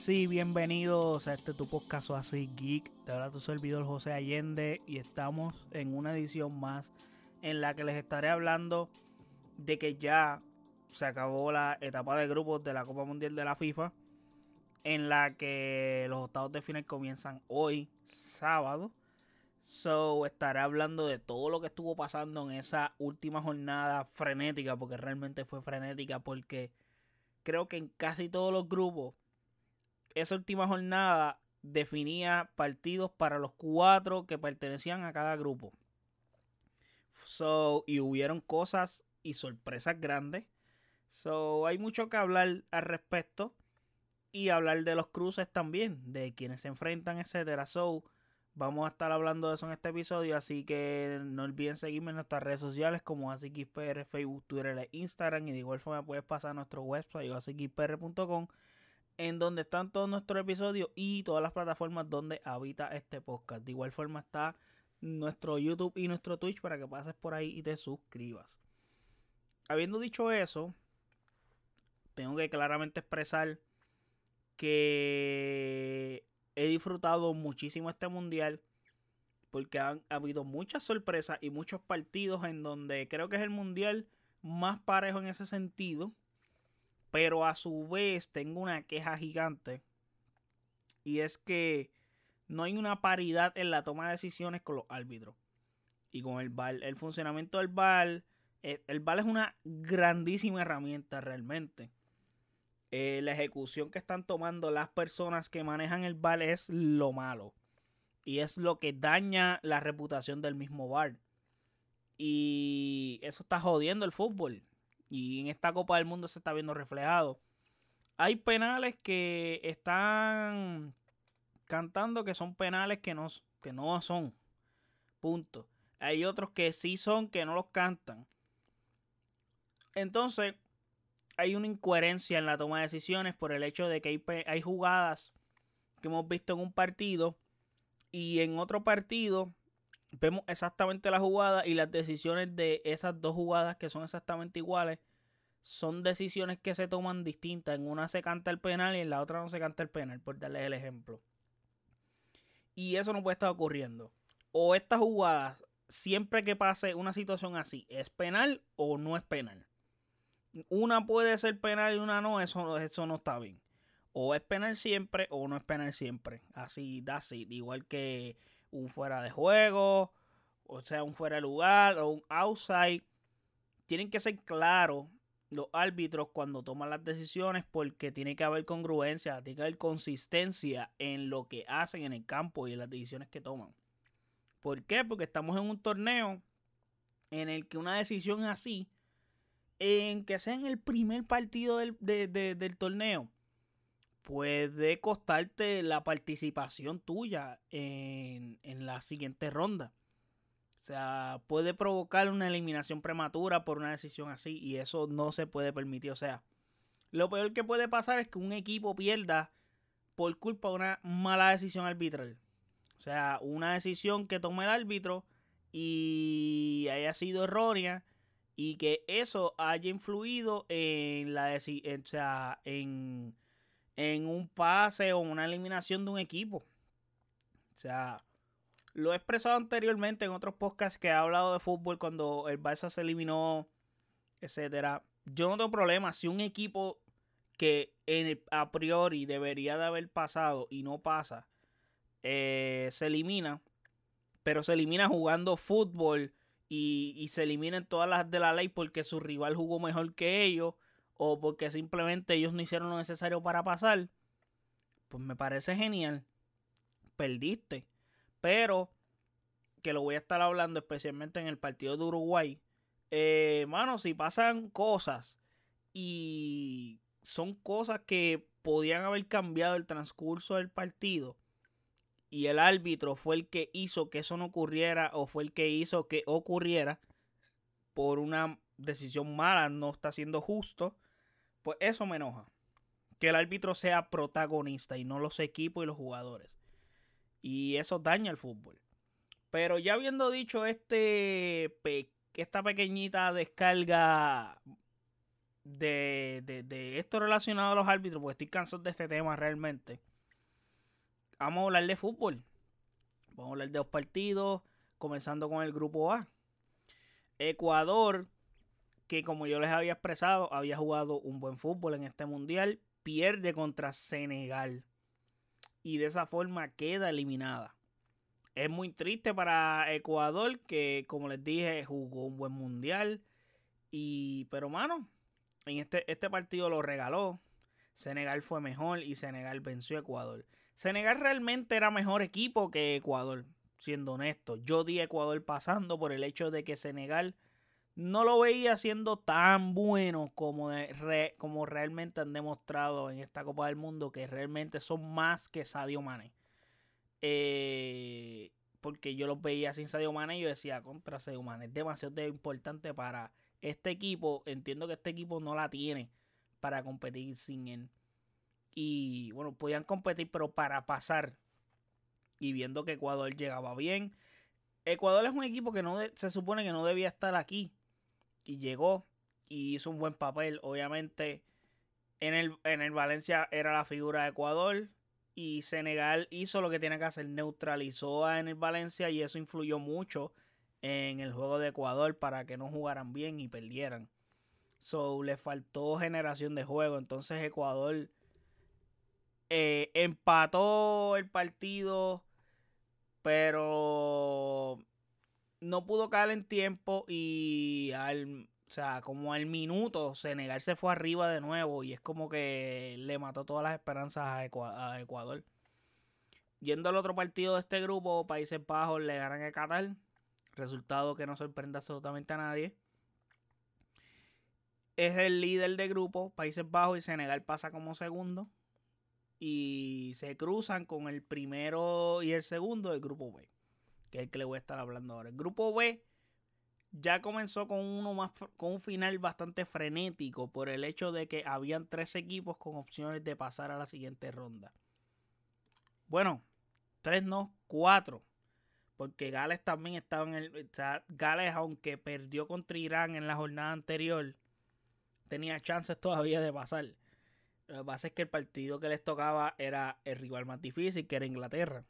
así, bienvenidos a este tu podcast así geek. Te habla tu servidor José Allende y estamos en una edición más en la que les estaré hablando de que ya se acabó la etapa de grupos de la Copa Mundial de la FIFA en la que los octavos de final comienzan hoy, sábado. So, estaré hablando de todo lo que estuvo pasando en esa última jornada frenética, porque realmente fue frenética, porque creo que en casi todos los grupos, esa última jornada definía partidos para los cuatro que pertenecían a cada grupo. So, y hubieron cosas y sorpresas grandes. So, hay mucho que hablar al respecto. Y hablar de los cruces también, de quienes se enfrentan, etcétera. So, Vamos a estar hablando de eso en este episodio, así que no olviden seguirme en nuestras redes sociales como AsiKisPR, Facebook, Twitter e Instagram. Y de igual forma puedes pasar a nuestro website asixpr.com en donde están todos nuestros episodios y todas las plataformas donde habita este podcast. De igual forma está nuestro YouTube y nuestro Twitch para que pases por ahí y te suscribas. Habiendo dicho eso, tengo que claramente expresar que he disfrutado muchísimo este mundial porque han habido muchas sorpresas y muchos partidos en donde creo que es el mundial más parejo en ese sentido. Pero a su vez tengo una queja gigante. Y es que no hay una paridad en la toma de decisiones con los árbitros. Y con el VAR. El funcionamiento del VAR. Eh, el VAR es una grandísima herramienta realmente. Eh, la ejecución que están tomando las personas que manejan el bar es lo malo. Y es lo que daña la reputación del mismo bar. Y eso está jodiendo el fútbol. Y en esta Copa del Mundo se está viendo reflejado. Hay penales que están cantando que son penales que no, que no son. Punto. Hay otros que sí son, que no los cantan. Entonces, hay una incoherencia en la toma de decisiones por el hecho de que hay, jugadas que hemos visto en un partido y en otro partido vemos exactamente la jugada y las decisiones de esas dos jugadas que son exactamente iguales son decisiones que se toman distintas. En una se canta el penal y en la otra no se canta el penal, por darles el ejemplo. Y eso no puede estar ocurriendo. O esta jugada, siempre que pase una situación así, ¿es penal o no es penal? una puede ser penal y una no, eso, eso no está bien. O es penal siempre o no es penal siempre. Así, así. Igual que un fuera de juego, o sea, un fuera de lugar o un outside. Tienen que ser claros los árbitros cuando toman las decisiones porque tiene que haber congruencia, tiene que haber consistencia en lo que hacen en el campo y en las decisiones que toman. ¿Por qué? Porque estamos en un torneo en el que una decisión así en que sea en el primer partido del, torneo, puede costarte la participación tuya en, en, la siguiente ronda. O sea, puede provocar una eliminación prematura por una decisión así y eso no se puede permitir. O sea, lo peor que puede pasar es que un equipo pierda por culpa de una mala decisión arbitral. O sea, una decisión que tome el árbitro y haya sido errónea y que eso haya influido en la en, o sea, en, en un pase o una eliminación de un equipo. O sea, lo he expresado anteriormente en otros podcasts que he hablado de fútbol cuando el Barça se eliminó, etcétera. Yo no tengo problema si un equipo que en a priori debería de haber pasado y no pasa, eh, se elimina, pero se elimina jugando fútbol y, se eliminen todas las de la ley porque su rival jugó mejor que ellos o porque simplemente ellos no hicieron lo necesario para pasar, pues me parece genial. Perdiste. Pero, que lo voy a estar hablando especialmente en el partido de Uruguay. Eh, mano, si pasan cosas y son cosas que podían haber cambiado el transcurso del partido, y el árbitro fue el que hizo que eso no ocurriera o fue el que hizo que ocurriera por una decisión mala, no está siendo justo, pues eso me enoja. Que el árbitro sea protagonista y no los equipos y los jugadores. Y eso daña el fútbol. Pero ya habiendo dicho este esta pequeñita descarga de, de, esto relacionado a los árbitros, porque estoy cansado de este tema realmente. Vamos a hablar de fútbol. Vamos a hablar de dos partidos, comenzando con el grupo A. Ecuador, que como yo les había expresado, había jugado un buen fútbol en este mundial, pierde contra Senegal. Y de esa forma queda eliminada. Es muy triste para Ecuador, que como les dije, jugó un buen mundial. Y, pero mano, en este, este partido lo regaló. Senegal fue mejor y Senegal venció a Ecuador. Senegal realmente era mejor equipo que Ecuador, siendo honesto. Yo di a Ecuador pasando por el hecho de que Senegal no lo veía siendo tan bueno como, como realmente han demostrado en esta Copa del Mundo, que realmente son más que Sadio Mane. Eh, porque yo los veía sin Sadio Mane y yo decía, contra Sadio Mane es demasiado importante para este equipo. Entiendo que este equipo no la tiene para competir sin él. Y bueno, podían competir, pero para pasar. Y viendo que Ecuador llegaba bien. Ecuador es un equipo que no se supone que no debía estar aquí. Y llegó y hizo un buen papel. Obviamente, en el, en el Valencia era la figura de Ecuador. Y Senegal hizo lo que tiene que hacer, neutralizó a en el Valencia y eso influyó mucho en el juego de Ecuador para que no jugaran bien y perdieran. So, le faltó generación de juego. Entonces Ecuador eh, empató el partido, pero no pudo caer en tiempo y al, o sea, como al minuto Senegal se fue arriba de nuevo y es como que le mató todas las esperanzas a, Ecuador. Yendo al otro partido de este grupo, Países Bajos le ganan a Qatar. Resultado que no sorprende absolutamente a nadie. Es el líder de grupo, Países Bajos y Senegal pasa como segundo y se cruzan con el primero y el segundo del grupo B, que es el que le voy a estar hablando ahora. El grupo B ya comenzó con uno más con un final bastante frenético por el hecho de que habían tres equipos con opciones de pasar a la siguiente ronda. Bueno, tres no, cuatro. Porque Gales también estaba en el. O sea, Gales, aunque perdió contra Irán en la jornada anterior, tenía chances todavía de pasar. Lo que pasa es que el partido que les tocaba era el rival más difícil, que era Inglaterra.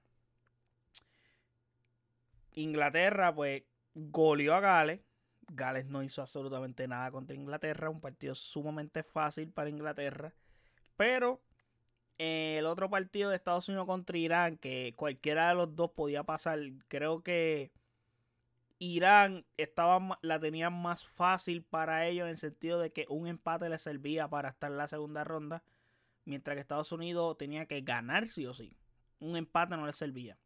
Inglaterra, pues, goleó a Gales. Gales no hizo absolutamente nada contra Inglaterra. Un partido sumamente fácil para Inglaterra. Pero eh, el otro partido de Estados Unidos contra Irán, que cualquiera de los dos podía pasar, creo que Irán estaba, la tenía más fácil para ellos en el sentido de que un empate les servía para estar en la segunda ronda, mientras que Estados Unidos tenía que ganar sí o sí. Un empate no les servía.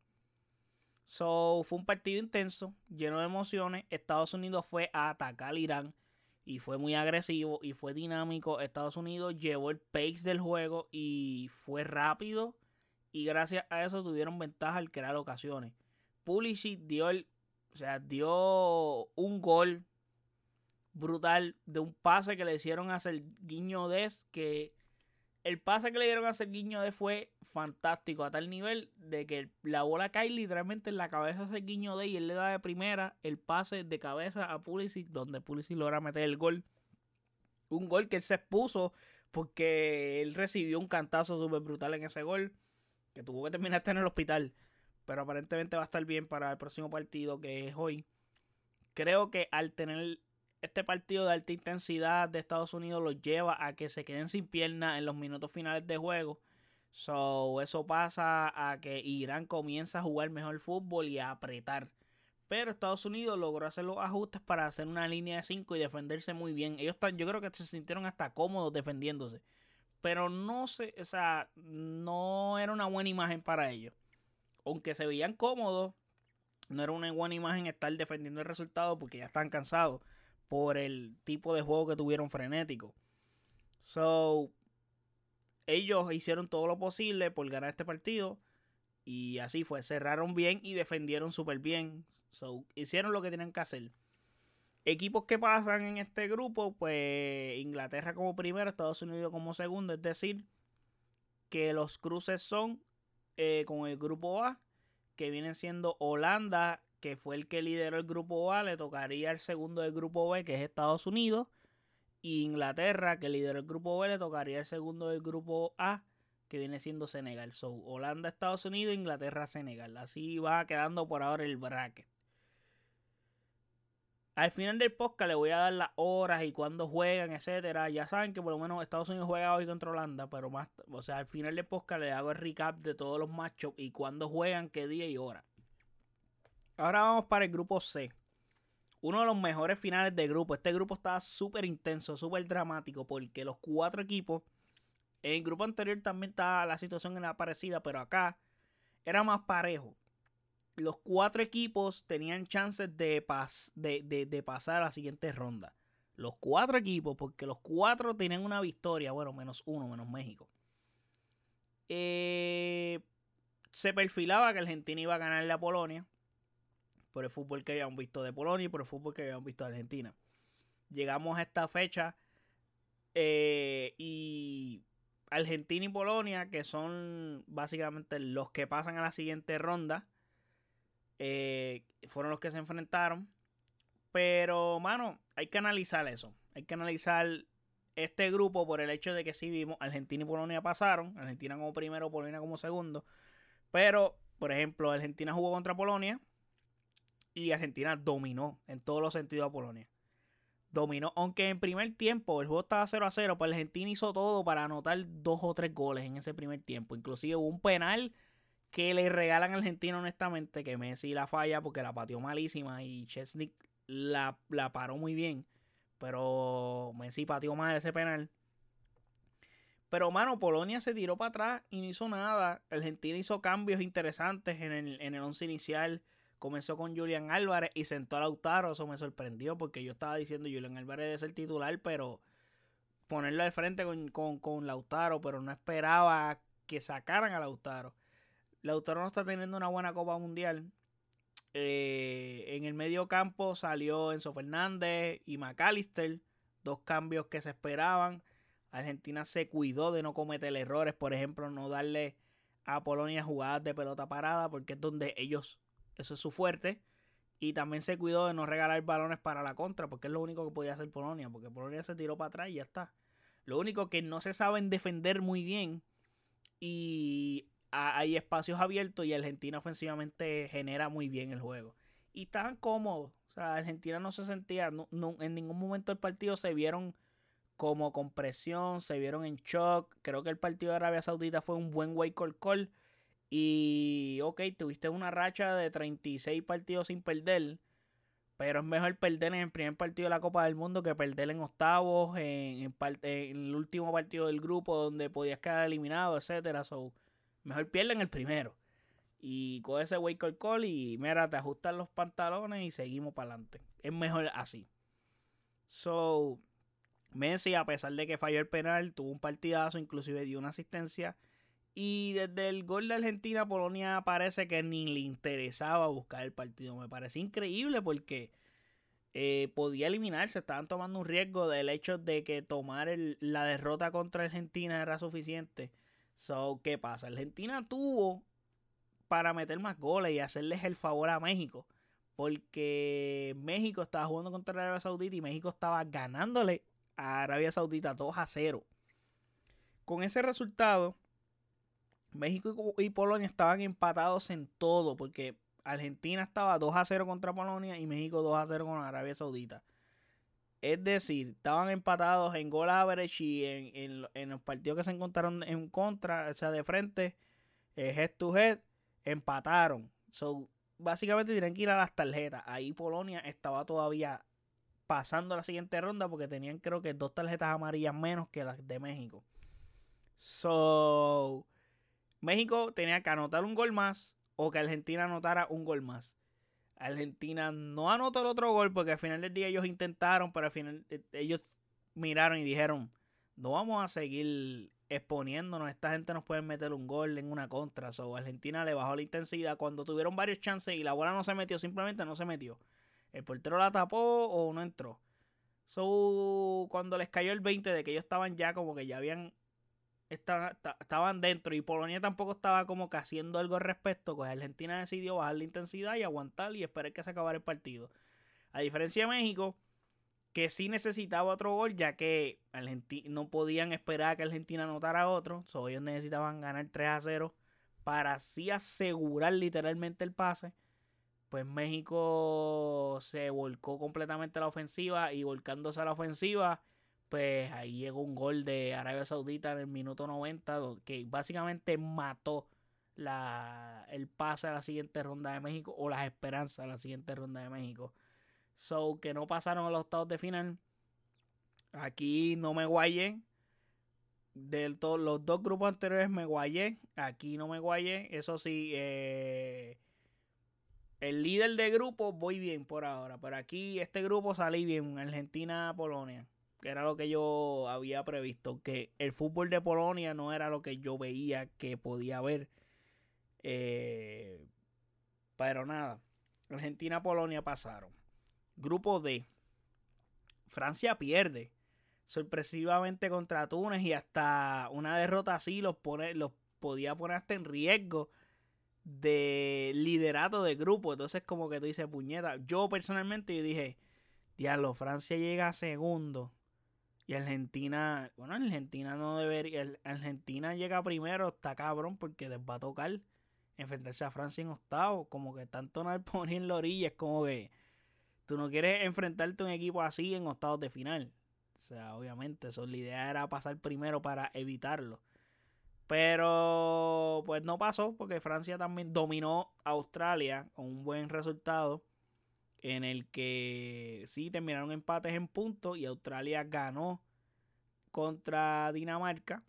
So, fue un partido intenso, lleno de emociones. Estados Unidos fue a atacar a Irán y fue muy agresivo y fue dinámico. Estados Unidos llevó el pace del juego y fue rápido y gracias a eso tuvieron ventaja al crear ocasiones. Pulisic dio el o sea, dio un gol brutal de un pase que le hicieron hacer Guiño Des, que el pase que le dieron a hacer Guiño Des fue fantástico, a tal nivel de que la bola cae literalmente en la cabeza de Guiño Des y él le da de primera el pase de cabeza a Pulisic, donde Pulisic logra meter el gol. Un gol que él se expuso porque él recibió un cantazo súper brutal en ese gol, que tuvo que terminar en el hospital pero aparentemente va a estar bien para el próximo partido que es hoy. Creo que al tener este partido de alta intensidad de Estados Unidos los lleva a que se queden sin piernas en los minutos finales de juego. So, eso pasa a que Irán comienza a jugar mejor fútbol y a apretar. Pero Estados Unidos logró hacer los ajustes para hacer una línea de 5 y defenderse muy bien. Ellos están, yo creo que se sintieron hasta cómodos defendiéndose. Pero no sé, o sea, no era una buena imagen para ellos aunque se veían cómodos, no era una buena imagen estar defendiendo el resultado porque ya están cansados por el tipo de juego que tuvieron frenético. So, ellos hicieron todo lo posible por ganar este partido y así fue, cerraron bien y defendieron súper bien. So, hicieron lo que tenían que hacer. Equipos que pasan en este grupo, pues Inglaterra como primero, Estados Unidos como segundo, es decir, que los cruces son eh, con el grupo A, que viene siendo Holanda, que fue el que lideró el grupo A, le tocaría el segundo del grupo B, que es Estados Unidos. Y Inglaterra, que lideró el grupo B, le tocaría el segundo del grupo A, que viene siendo Senegal. So, Holanda, Estados Unidos, Inglaterra, Senegal. Así va quedando por ahora el bracket. Al final del podcast le voy a dar las horas y cuándo juegan, etcétera. Ya saben que por lo menos Estados Unidos juega hoy contra Holanda, pero más, o sea, al final del podcast le hago el recap de todos los matchups y cuándo juegan, qué día y hora. Ahora vamos para el grupo C. Uno de los mejores finales de grupo. Este grupo estaba súper intenso, súper dramático, porque los cuatro equipos. En el grupo anterior también estaba la situación era parecida, pero acá era más parejo los cuatro equipos tenían chances de, pasar a la siguiente ronda. Los cuatro equipos, porque los cuatro tenían una victoria, bueno, menos uno, menos México. Eh, se perfilaba que Argentina iba a ganarle a Polonia por el fútbol que habíamos visto de Polonia y por el fútbol que habíamos visto de Argentina. Llegamos a esta fecha eh, y Argentina y Polonia, que son básicamente los que pasan a la siguiente ronda, eh, fueron los que se enfrentaron. Pero, mano, hay que analizar eso. Hay que analizar este grupo por el hecho de que sí vimos Argentina y Polonia pasaron. Argentina como primero, Polonia como segundo. Pero, por ejemplo, Argentina jugó contra Polonia y Argentina dominó en todos los sentidos a Polonia. Dominó, aunque en primer tiempo el juego estaba 0 a 0, pues Argentina hizo todo para anotar dos o tres goles en ese primer tiempo. Inclusive hubo un penal que le regalan a Argentina, honestamente, que Messi la falla porque la pateó malísima y Chesney la, la paró muy bien. Pero Messi pateó mal ese penal. Pero, mano, Polonia se tiró para atrás y no hizo nada. Argentina hizo cambios interesantes en el, en el once inicial. Comenzó con Julián Álvarez y sentó a Lautaro. Eso me sorprendió porque yo estaba diciendo Julián Álvarez debe ser titular, pero ponerlo al frente con, con, con Lautaro, pero no esperaba que sacaran a Lautaro. Lautaro no está teniendo una buena Copa Mundial. Eh, en el medio campo salió Enzo Fernández y McAllister, dos cambios que se esperaban. Argentina se cuidó de no cometer errores, por ejemplo, no darle a Polonia jugadas de pelota parada, porque es donde ellos, eso es su fuerte. Y también se cuidó de no regalar balones para la contra, porque es lo único que podía hacer Polonia, porque Polonia se tiró para atrás y ya está. Lo único que no se saben defender muy bien y hay espacios abiertos y Argentina ofensivamente genera muy bien el juego. Y estaban cómodos. O sea, Argentina no se sentía, en ningún momento del partido se vieron como con presión, se vieron en shock. Creo que el partido de Arabia Saudita fue un buen wake up call. Y, ok, tuviste una racha de 36 partidos sin perder. Pero es mejor perder en el primer partido de la Copa del Mundo que perder en octavos, en, el último partido del grupo donde podías quedar eliminado, etcétera. So, Mejor pierden el primero. Y con ese wake up call y mira, te ajustan los pantalones y seguimos para adelante. Es mejor así. So, Messi, a pesar de que falló el penal, tuvo un partidazo, inclusive dio una asistencia. Y desde el gol de Argentina, Polonia parece que ni le interesaba buscar el partido. Me parece increíble porque eh, podía eliminarse. Estaban tomando un riesgo del hecho de que tomar la derrota contra Argentina era suficiente So, ¿qué pasa? Argentina tuvo para meter más goles y hacerles el favor a México. Porque México estaba jugando contra Arabia Saudita y México estaba ganándole a Arabia Saudita 2 a 0. Con ese resultado, México y Polonia estaban empatados en todo. Porque Argentina estaba 2 a 0 contra Polonia y México 2 a 0 con Arabia Saudita. Es decir, estaban empatados en goal average y en, los partidos que se encontraron en contra, o sea, de frente, eh, head to head, empataron. So, básicamente tienen que ir a las tarjetas. Ahí Polonia estaba todavía pasando la siguiente ronda porque tenían creo que dos tarjetas amarillas menos que las de México. So, México tenía que anotar un gol más o que Argentina anotara un gol más. Argentina no anotó el otro gol porque al final del día ellos intentaron, pero al final eh, ellos miraron y dijeron, no vamos a seguir exponiéndonos, esta gente nos puede meter un gol en una contra. So, Argentina le bajó la intensidad cuando tuvieron varios chances y la bola no se metió, simplemente no se metió. El portero la tapó o no entró. So, cuando les cayó el 20 de que ellos estaban ya como que ya habían estaban dentro y Polonia tampoco estaba como que haciendo algo al respecto, pues Argentina decidió bajar la intensidad y aguantar y esperar que se acabara el partido. A diferencia de México, que sí necesitaba otro gol, ya que no podían esperar que Argentina anotara otro. So, ellos necesitaban ganar 3 a 0 para así asegurar literalmente el pase. Pues México se volcó completamente a la ofensiva y volcándose a la ofensiva, pues ahí llegó un gol de Arabia Saudita en el minuto 90 que básicamente mató la, el pase a la siguiente ronda de México o las esperanzas a la siguiente ronda de México. So que no pasaron a los octavos de final. Aquí no me guayé. De los dos grupos anteriores me guayé. Aquí no me guayé. Eso sí, eh, el líder de grupo voy bien por ahora. Pero aquí este grupo salí bien. Argentina-Polonia. Que era lo que yo había previsto. Que el fútbol de Polonia no era lo que yo veía que podía haber. Eh, pero nada. Argentina-Polonia pasaron. Grupo D. Francia pierde sorpresivamente contra Túnez y hasta una derrota así los, pone, los podía poner hasta en riesgo de liderato de grupo. Entonces como que tú dices, puñeta, yo personalmente yo dije, diablo, Francia llega a segundo y Argentina, bueno, Argentina no debería, Argentina llega primero, está cabrón porque les va a tocar enfrentarse a Francia en octavo, como que tanto no poner en la orilla, es como que Tú no quieres enfrentarte a un equipo así en octavos de final. O sea, obviamente, eso, la idea era pasar primero para evitarlo. Pero pues no pasó porque Francia también dominó a Australia con un buen resultado en el que sí terminaron empates en puntos y Australia ganó contra Dinamarca.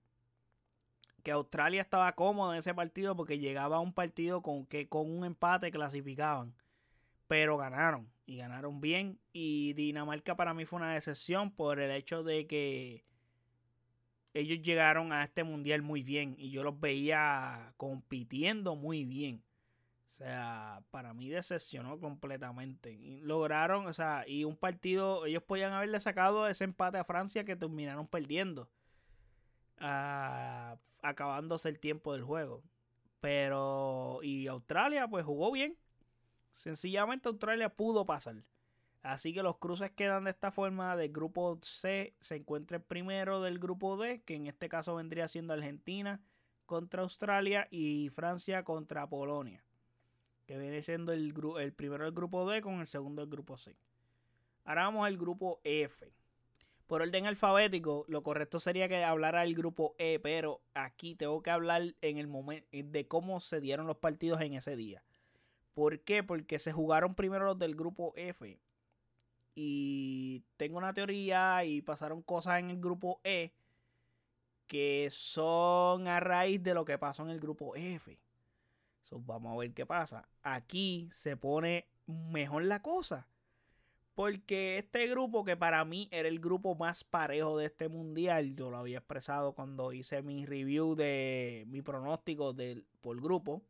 Que Australia estaba cómodo en ese partido porque llegaba a un partido con que con un empate clasificaban pero ganaron y ganaron bien. Y Dinamarca para mí fue una decepción por el hecho de que ellos llegaron a este mundial muy bien y yo los veía compitiendo muy bien. O sea, para mí decepcionó completamente. Lograron, o sea, y un partido, ellos podían haberle sacado ese empate a Francia que terminaron perdiendo. Ah, acabándose el tiempo del juego. Pero, y Australia pues jugó bien. Sencillamente Australia pudo pasar. Así que los cruces quedan de esta forma. Del grupo C se encuentra el primero del grupo D, que en este caso vendría siendo Argentina contra Australia y Francia contra Polonia. Que viene siendo el, el primero del grupo D con el segundo del grupo C. Ahora vamos al grupo F. Por orden alfabético, lo correcto sería que hablara el grupo E, pero aquí tengo que hablar en el momento de cómo se dieron los partidos en ese día. ¿Por qué? Porque se jugaron primero los del grupo F. Y tengo una teoría y pasaron cosas en el grupo E que son a raíz de lo que pasó en el grupo F. vamos a ver qué pasa. Aquí se pone mejor la cosa. Porque este grupo, que para mí era el grupo más parejo de este mundial, yo lo había expresado cuando hice mi review de mi pronóstico del, por grupo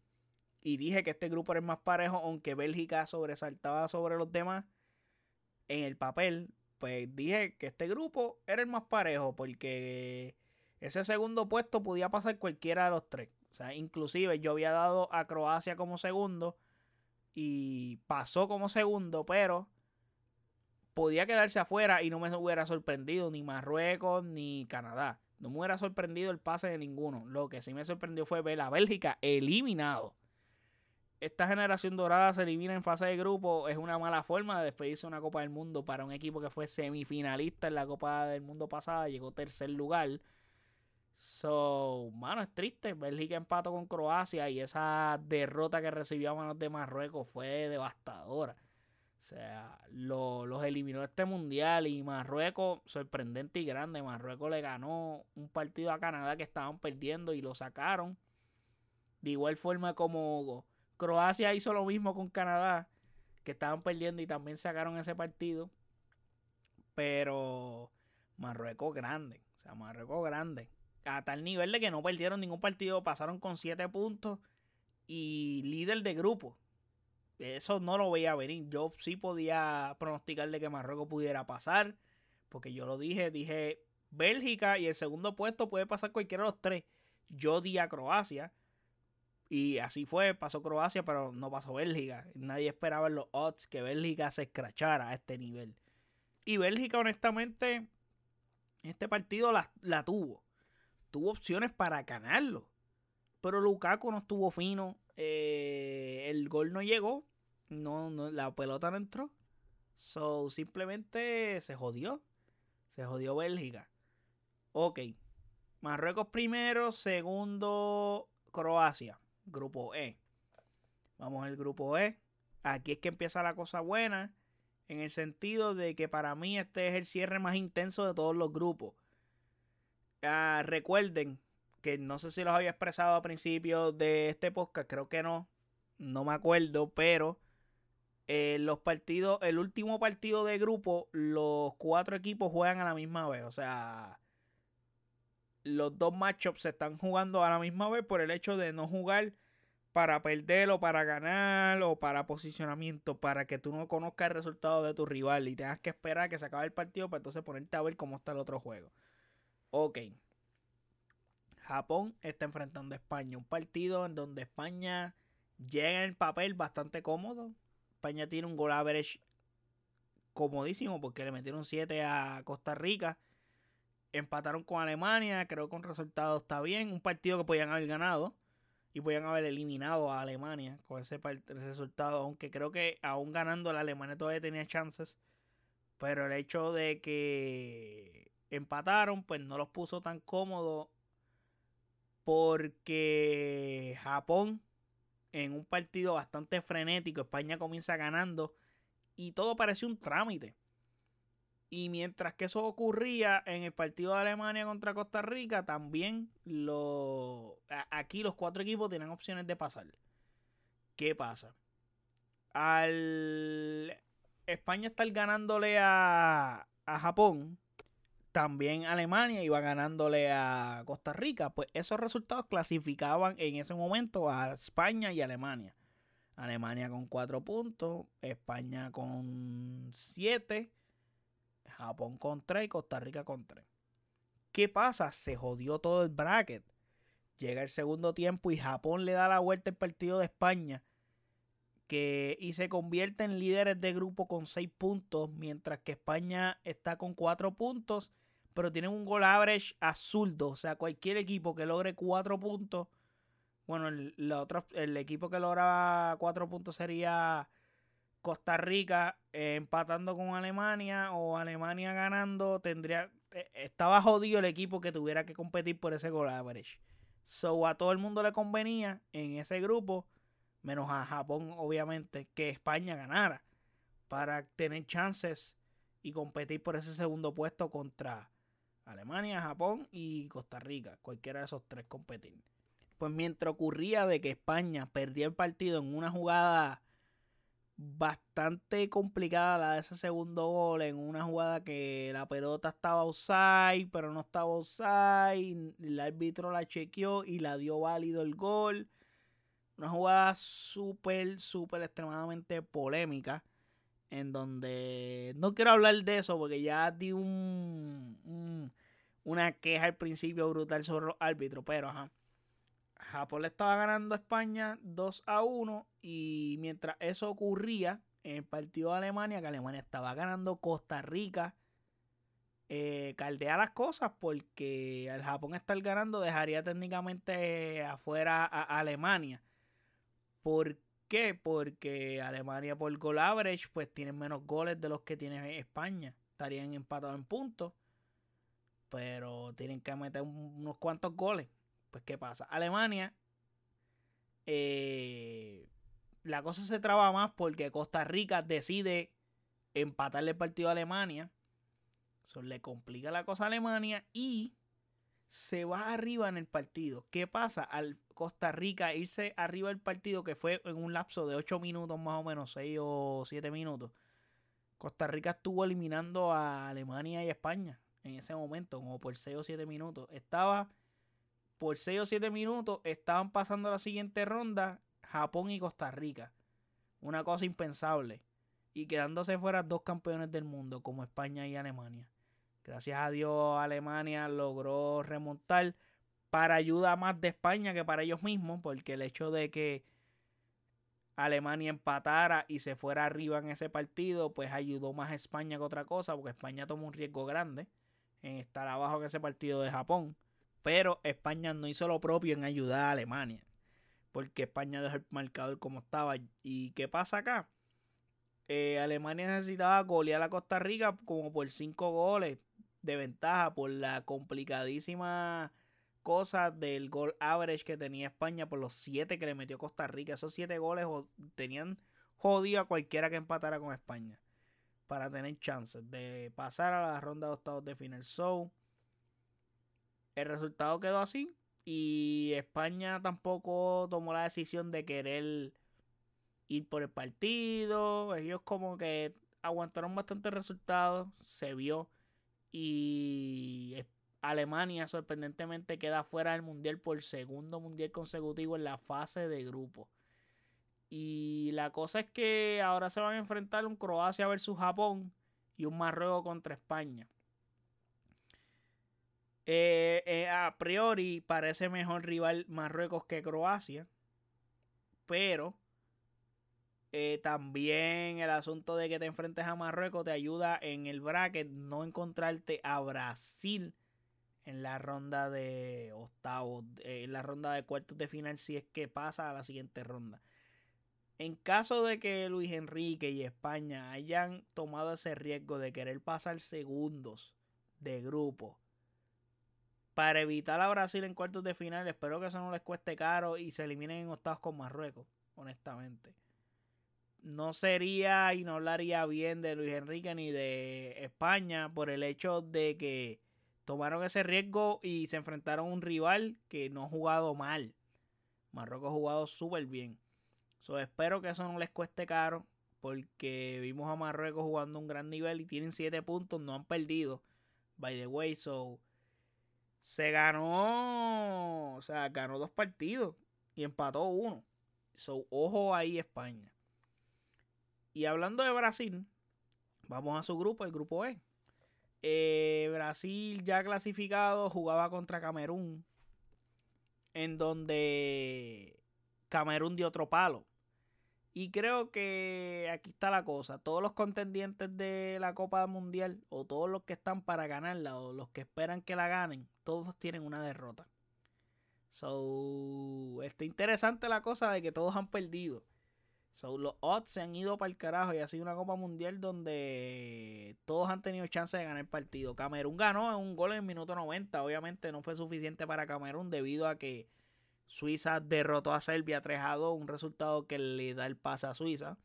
y dije que este grupo era el más parejo, aunque Bélgica sobresaltaba sobre los demás en el papel, pues dije que este grupo era el más parejo porque ese segundo puesto podía pasar cualquiera de los tres. O sea, inclusive yo había dado a Croacia como segundo y pasó como segundo, pero podía quedarse afuera y no me hubiera sorprendido ni Marruecos ni Canadá. No me hubiera sorprendido el pase de ninguno. Lo que sí me sorprendió fue ver a Bélgica eliminado esta generación dorada se elimina en fase de grupo es una mala forma de despedirse una Copa del Mundo para un equipo que fue semifinalista en la Copa del Mundo pasada, llegó tercer lugar. So, mano, es triste. Bélgica empató con Croacia y esa derrota que recibió a manos de Marruecos fue devastadora. O sea, los eliminó este mundial y Marruecos, sorprendente y grande. Marruecos le ganó un partido a Canadá que estaban perdiendo y lo sacaron. De igual forma como Croacia hizo lo mismo con Canadá, que estaban perdiendo y también sacaron ese partido. Pero Marruecos grande, o sea, Marruecos grande. A tal nivel de que no perdieron ningún partido, pasaron con 7 puntos y líder de grupo. Eso no lo veía venir. Yo sí podía pronosticar de que Marruecos pudiera pasar, porque yo lo dije, dije Bélgica y el segundo puesto puede pasar cualquiera de los tres. Yo di a Croacia y así fue, pasó Croacia, pero no pasó Bélgica. Nadie esperaba en los odds que Bélgica se escrachara a este nivel. Y Bélgica, honestamente, este partido la, la tuvo. Tuvo opciones para ganarlo. Pero Lukaku no estuvo fino. Eh, el gol no llegó. No, no, la pelota no entró. So, simplemente se jodió. Se jodió Bélgica. Ok. Marruecos primero, segundo Croacia. Grupo E. Vamos al grupo E. Aquí es que empieza la cosa buena. En el sentido de que para mí este es el cierre más intenso de todos los grupos. Ah, recuerden que no sé si los había expresado a principio de este podcast, creo que no, no me acuerdo, pero eh, los partidos, el último partido de grupo, los cuatro equipos juegan a la misma vez, o sea, los dos matchups se están jugando a la misma vez por el hecho de no jugar para perder o para ganar o para posicionamiento, para que tú no conozcas el resultado de tu rival y tengas que esperar a que se acabe el partido para entonces ponerte a ver cómo está el otro juego. Ok. Japón está enfrentando a España. Un partido en donde España llega en el papel bastante cómodo. España tiene un gol average comodísimo porque le metieron 7 a Costa Rica. Empataron con Alemania. Creo que un resultado está bien. Un partido que podían haber ganado. Y podían haber eliminado a Alemania con ese resultado. Aunque creo que aún ganando la Alemania todavía tenía chances. Pero el hecho de que empataron, pues no los puso tan cómodos porque Japón en un partido bastante frenético, España comienza ganando y todo parecía un trámite. Y mientras que eso ocurría en el partido de Alemania contra Costa Rica, también lo, aquí los cuatro equipos tienen opciones de pasar. ¿Qué pasa? Al España estar ganándole a, a Japón, también Alemania iba ganándole a Costa Rica. Pues esos resultados clasificaban en ese momento a España y Alemania. Alemania con 4 puntos, España con 7, Japón con 3 y Costa Rica con 3. ¿Qué pasa? Se jodió todo el bracket. Llega el segundo tiempo y Japón le da la vuelta al partido de España. Que, y se convierte en líderes de grupo con 6 puntos, mientras que España está con 4 puntos pero tienen un gol average azuldo. O sea, cualquier equipo que logre cuatro puntos. Bueno, el, el equipo que logra cuatro puntos sería Costa Rica eh, empatando con Alemania o Alemania ganando. Tendría. Eh, estaba jodido el equipo que tuviera que competir por ese gol average. So a todo el mundo le convenía en ese grupo, menos a Japón, obviamente, que España ganara. Para tener chances y competir por ese segundo puesto contra Alemania, Japón y Costa Rica, cualquiera de esos tres competir. Pues mientras ocurría de que España perdía el partido en una jugada bastante complicada, la de ese segundo gol, en una jugada que la pelota estaba outside, pero no estaba outside, el árbitro la chequeó y la dio válido el gol. Una jugada súper, súper extremadamente polémica en donde no quiero hablar de eso porque ya di un, una queja al principio brutal sobre los árbitros, pero. Japón le estaba ganando a España 2 a 1 y mientras eso ocurría en el partido de Alemania, que Alemania estaba ganando Costa Rica, eh, caldea las cosas porque al Japón estar ganando dejaría técnicamente afuera a Alemania. ¿Por qué? Porque Alemania por goal average pues tiene menos goles de los que tiene España. Estarían empatados en puntos. Pero tienen que meter unos cuantos goles. Pues ¿qué pasa? Alemania eh, la cosa se traba más porque Costa Rica decide empatarle el partido a Alemania. Eso le complica la cosa a Alemania y se va arriba en el partido. ¿Qué pasa? Al Costa Rica irse arriba del partido, que fue en un lapso de 8 minutos más o menos, 6 o 7 minutos, Costa Rica estuvo eliminando a Alemania y España en ese momento, como por 6 o 7 minutos. Estaba por 6 o 7 minutos, estaban pasando la siguiente ronda Japón y Costa Rica. Una cosa impensable. Y quedándose fuera dos campeones del mundo como España y Alemania. Gracias a Dios Alemania logró remontar para ayuda más de España que para ellos mismos, porque el hecho de que Alemania empatara y se fuera arriba en ese partido, pues ayudó más a España que otra cosa, porque España tomó un riesgo grande en estar abajo en ese partido de Japón. Pero España no hizo lo propio en ayudar a Alemania. Porque España dejó el marcador como estaba. ¿Y qué pasa acá? Eh, Alemania necesitaba golear a Costa Rica como por 5 goles de ventaja por la complicadísima cosa del gol average que tenía España por los 7 que le metió Costa Rica. Esos 7 goles tenían jodido a cualquiera que empatara con España para tener chances de pasar a la ronda de octavos de final. So, el resultado quedó así y España tampoco tomó la decisión de querer ir por el partido. Ellos como que aguantaron bastante resultados, se vio. Y Alemania sorprendentemente queda fuera del mundial por segundo mundial consecutivo en la fase de grupo. Y la cosa es que ahora se van a enfrentar un Croacia versus Japón y un Marruecos contra España. Eh, eh, a priori parece mejor rival Marruecos que Croacia. Pero eh, también el asunto de que te enfrentes a Marruecos te ayuda en el bracket no encontrarte a Brasil en la ronda de octavos, en la ronda de cuartos de final si es que pasa a la siguiente ronda. En caso de que Luis Enrique y España hayan tomado ese riesgo de querer pasar segundos de grupo para evitar a Brasil en cuartos de final, espero que eso no les cueste caro y se eliminen en octavos con Marruecos, honestamente no sería y no hablaría bien de Luis Enrique ni de España por el hecho de que tomaron ese riesgo y se enfrentaron a un rival que no ha jugado mal. Marruecos ha jugado súper bien. So, espero que eso no les cueste caro porque vimos a Marruecos jugando un gran nivel y tienen 7 puntos, no han perdido. By the way, so se ganó, o sea, ganó dos partidos y empató uno. So, ojo ahí España. Y hablando de Brasil, vamos a su grupo, el grupo E. Eh, Brasil ya clasificado jugaba contra Camerún, en donde Camerún dio otro palo. Y creo que aquí está la cosa. Todos los contendientes de la Copa Mundial, o todos los que están para ganarla, o los que esperan que la ganen, todos tienen una derrota. So, está interesante la cosa de que todos han perdido. Los odds se han ido para el carajo y ha sido una Copa Mundial donde todos han tenido chance de ganar el partido. Camerún ganó en un gol en el minuto 90. Obviamente no fue suficiente para Camerún debido a que Suiza derrotó a Serbia 3 a 2, un resultado que le da el pase a Suiza.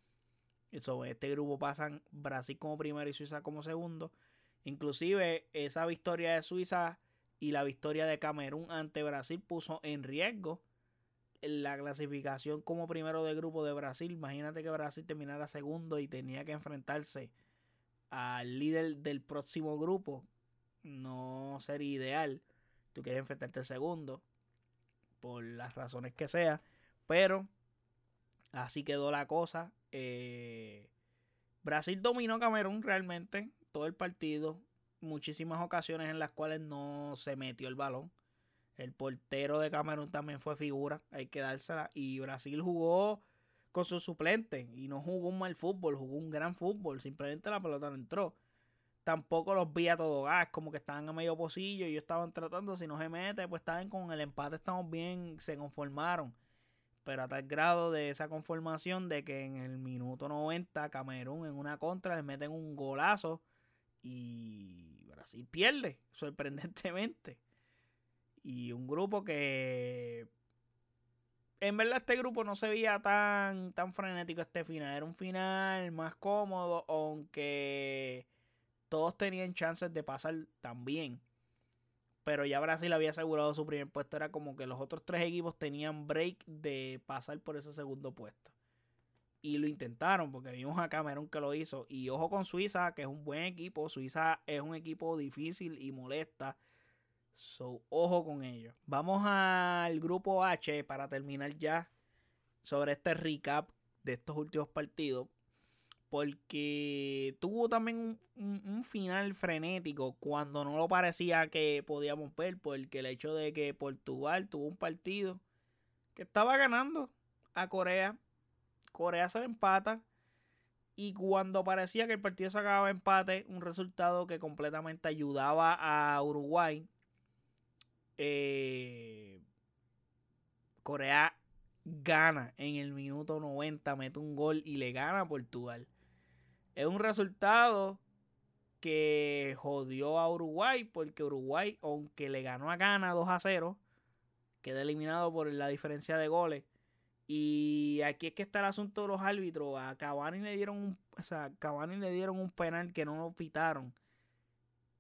Eso, este grupo pasan Brasil como primero y Suiza como segundo. Inclusive esa victoria de Suiza y la victoria de Camerún ante Brasil puso en riesgo la clasificación como primero de grupo de Brasil. Imagínate que Brasil terminara segundo y tenía que enfrentarse al líder del próximo grupo. No sería ideal. Tú quieres enfrentarte segundo. Por las razones que sea. Pero así quedó la cosa. Eh, Brasil dominó Camerún realmente. Todo el partido. Muchísimas ocasiones en las cuales no se metió el balón. El portero de Camerún también fue figura, hay que dársela. Y Brasil jugó con su suplente y no jugó un mal fútbol, jugó un gran fútbol. Simplemente la pelota no entró. Tampoco los vi a todo gas, como que estaban a medio pocillo y ellos estaban tratando, si no se mete, pues estaban con el empate, estamos bien, se conformaron. Pero a tal grado de esa conformación de que en el minuto 90 Camerún en una contra les meten un golazo y Brasil pierde, sorprendentemente. Y un grupo que. En verdad, este grupo no se veía tan, tan frenético este final. Era un final más cómodo, aunque todos tenían chances de pasar también. Pero ya Brasil había asegurado su primer puesto. Era como que los otros tres equipos tenían break de pasar por ese segundo puesto. Y lo intentaron, porque vimos a Camerún que lo hizo. Y ojo con Suiza, que es un buen equipo. Suiza es un equipo difícil y molesta. So, ojo con ello. Vamos al grupo H para terminar ya sobre este recap de estos últimos partidos. Porque tuvo también un, final frenético cuando no lo parecía que podíamos ver. Porque el hecho de que Portugal tuvo un partido que estaba ganando a Corea. Corea se le empata. Y cuando parecía que el partido se acababa empate, un resultado que completamente ayudaba a Uruguay, eh, Corea gana en el minuto 90, mete un gol y le gana a Portugal. Es un resultado que jodió a Uruguay porque Uruguay, aunque le ganó a Ghana 2 a 0, queda eliminado por la diferencia de goles. Y aquí es que está el asunto de los árbitros. A Cavani le dieron un, o sea, Cavani le dieron un penal que no lo pitaron.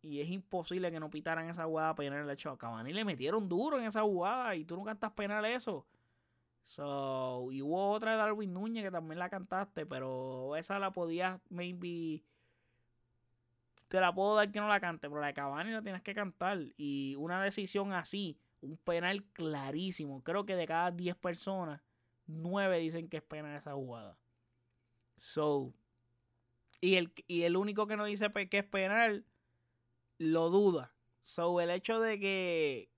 Y es imposible que no pitaran esa jugada penal. A Cavani le metieron duro en esa jugada y tú no cantas penal eso. So, y hubo otra de Darwin Núñez que también la cantaste, pero esa la podías, maybe. Te la puedo dar que no la cante, pero la de Cavani la tienes que cantar. Y una decisión así, un penal clarísimo. Creo que de cada 10 personas, 9 dicen que es penal esa jugada. So, y el, y el único que no dice que es penal, lo duda. So, el hecho de que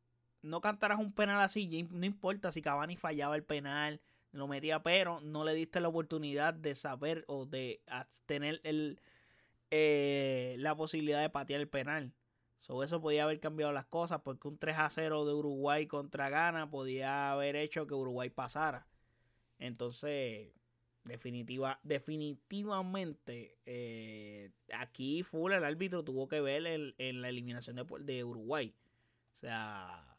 no cantaras un penal así, no importa si Cavani fallaba el penal, lo metía, pero no le diste la oportunidad de saber o de tener el, eh, la posibilidad de patear el penal. So, eso podía haber cambiado las cosas porque un 3 a 0 de Uruguay contra Ghana podía haber hecho que Uruguay pasara. Entonces, definitiva, definitivamente, eh, aquí full el árbitro tuvo que ver en la eliminación de, de Uruguay. O sea,